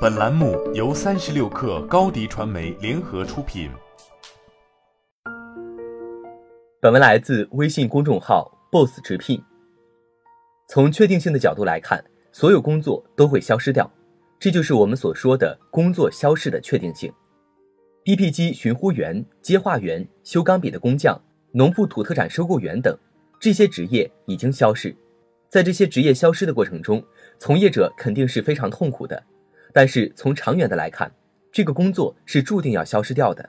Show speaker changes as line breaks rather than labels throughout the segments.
本栏目由三十六氪高低传媒联合出品。
本文来自微信公众号 “boss 直聘”。从确定性的角度来看，所有工作都会消失掉，这就是我们所说的工作消失的确定性。BP 机寻呼员、接话员、修钢笔的工匠、农副土特产收购员等，这些职业已经消失。在这些职业消失的过程中，从业者肯定是非常痛苦的。但是从长远的来看，这个工作是注定要消失掉的。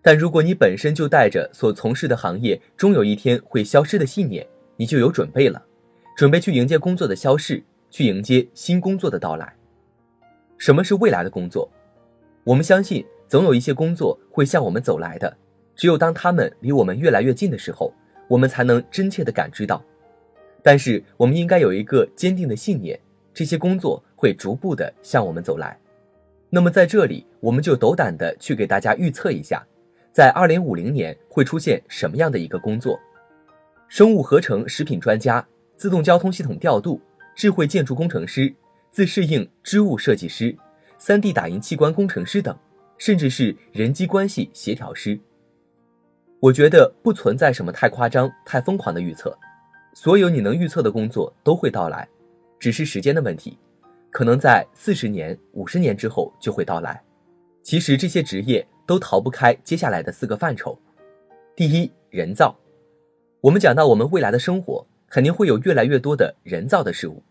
但如果你本身就带着所从事的行业终有一天会消失的信念，你就有准备了，准备去迎接工作的消逝，去迎接新工作的到来。什么是未来的工作？我们相信，总有一些工作会向我们走来的。只有当他们离我们越来越近的时候，我们才能真切地感知到。但是，我们应该有一个坚定的信念：这些工作会逐步的向我们走来。那么，在这里，我们就斗胆的去给大家预测一下，在二零五零年会出现什么样的一个工作：生物合成食品专家、自动交通系统调度、智慧建筑工程师、自适应织物设计师、三 D 打印器官工程师等，甚至是人机关系协调师。我觉得不存在什么太夸张、太疯狂的预测，所有你能预测的工作都会到来，只是时间的问题，可能在四十年、五十年之后就会到来。其实这些职业都逃不开接下来的四个范畴：第一，人造。我们讲到我们未来的生活，肯定会有越来越多的人造的事物，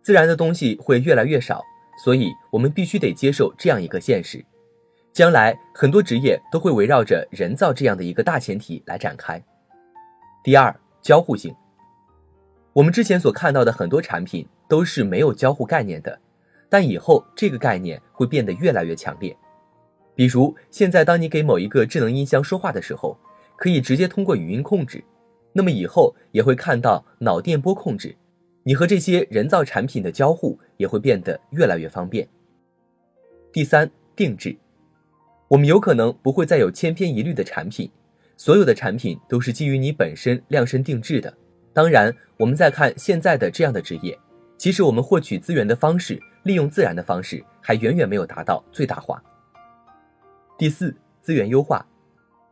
自然的东西会越来越少，所以我们必须得接受这样一个现实。将来很多职业都会围绕着人造这样的一个大前提来展开。第二，交互性。我们之前所看到的很多产品都是没有交互概念的，但以后这个概念会变得越来越强烈。比如现在，当你给某一个智能音箱说话的时候，可以直接通过语音控制，那么以后也会看到脑电波控制，你和这些人造产品的交互也会变得越来越方便。第三，定制。我们有可能不会再有千篇一律的产品，所有的产品都是基于你本身量身定制的。当然，我们再看现在的这样的职业，其实我们获取资源的方式、利用自然的方式还远远没有达到最大化。第四，资源优化。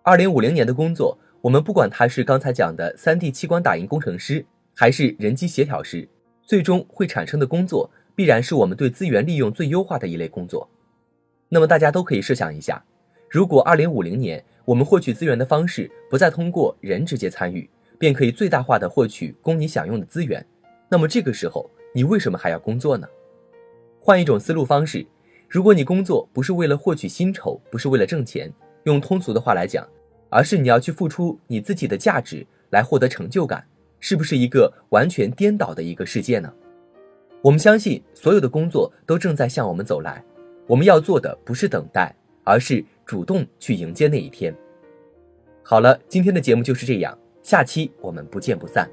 二零五零年的工作，我们不管他是刚才讲的三 D 器官打印工程师，还是人机协调师，最终会产生的工作，必然是我们对资源利用最优化的一类工作。那么大家都可以设想一下。如果二零五零年我们获取资源的方式不再通过人直接参与，便可以最大化的获取供你享用的资源，那么这个时候你为什么还要工作呢？换一种思路方式，如果你工作不是为了获取薪酬，不是为了挣钱，用通俗的话来讲，而是你要去付出你自己的价值来获得成就感，是不是一个完全颠倒的一个世界呢？我们相信所有的工作都正在向我们走来，我们要做的不是等待，而是。主动去迎接那一天。好了，今天的节目就是这样，下期我们不见不散。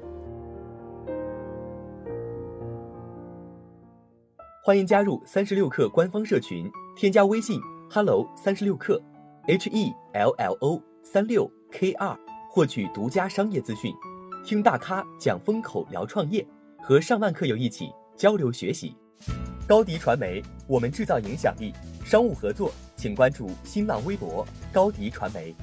欢迎加入三十六氪官方社群，添加微信 hello 三十六氪 h e l l o 三六 k 二，获取独家商业资讯，听大咖讲风口，聊创业，和上万课友一起交流学习。高迪传媒，我们制造影响力。商务合作，请关注新浪微博高迪传媒。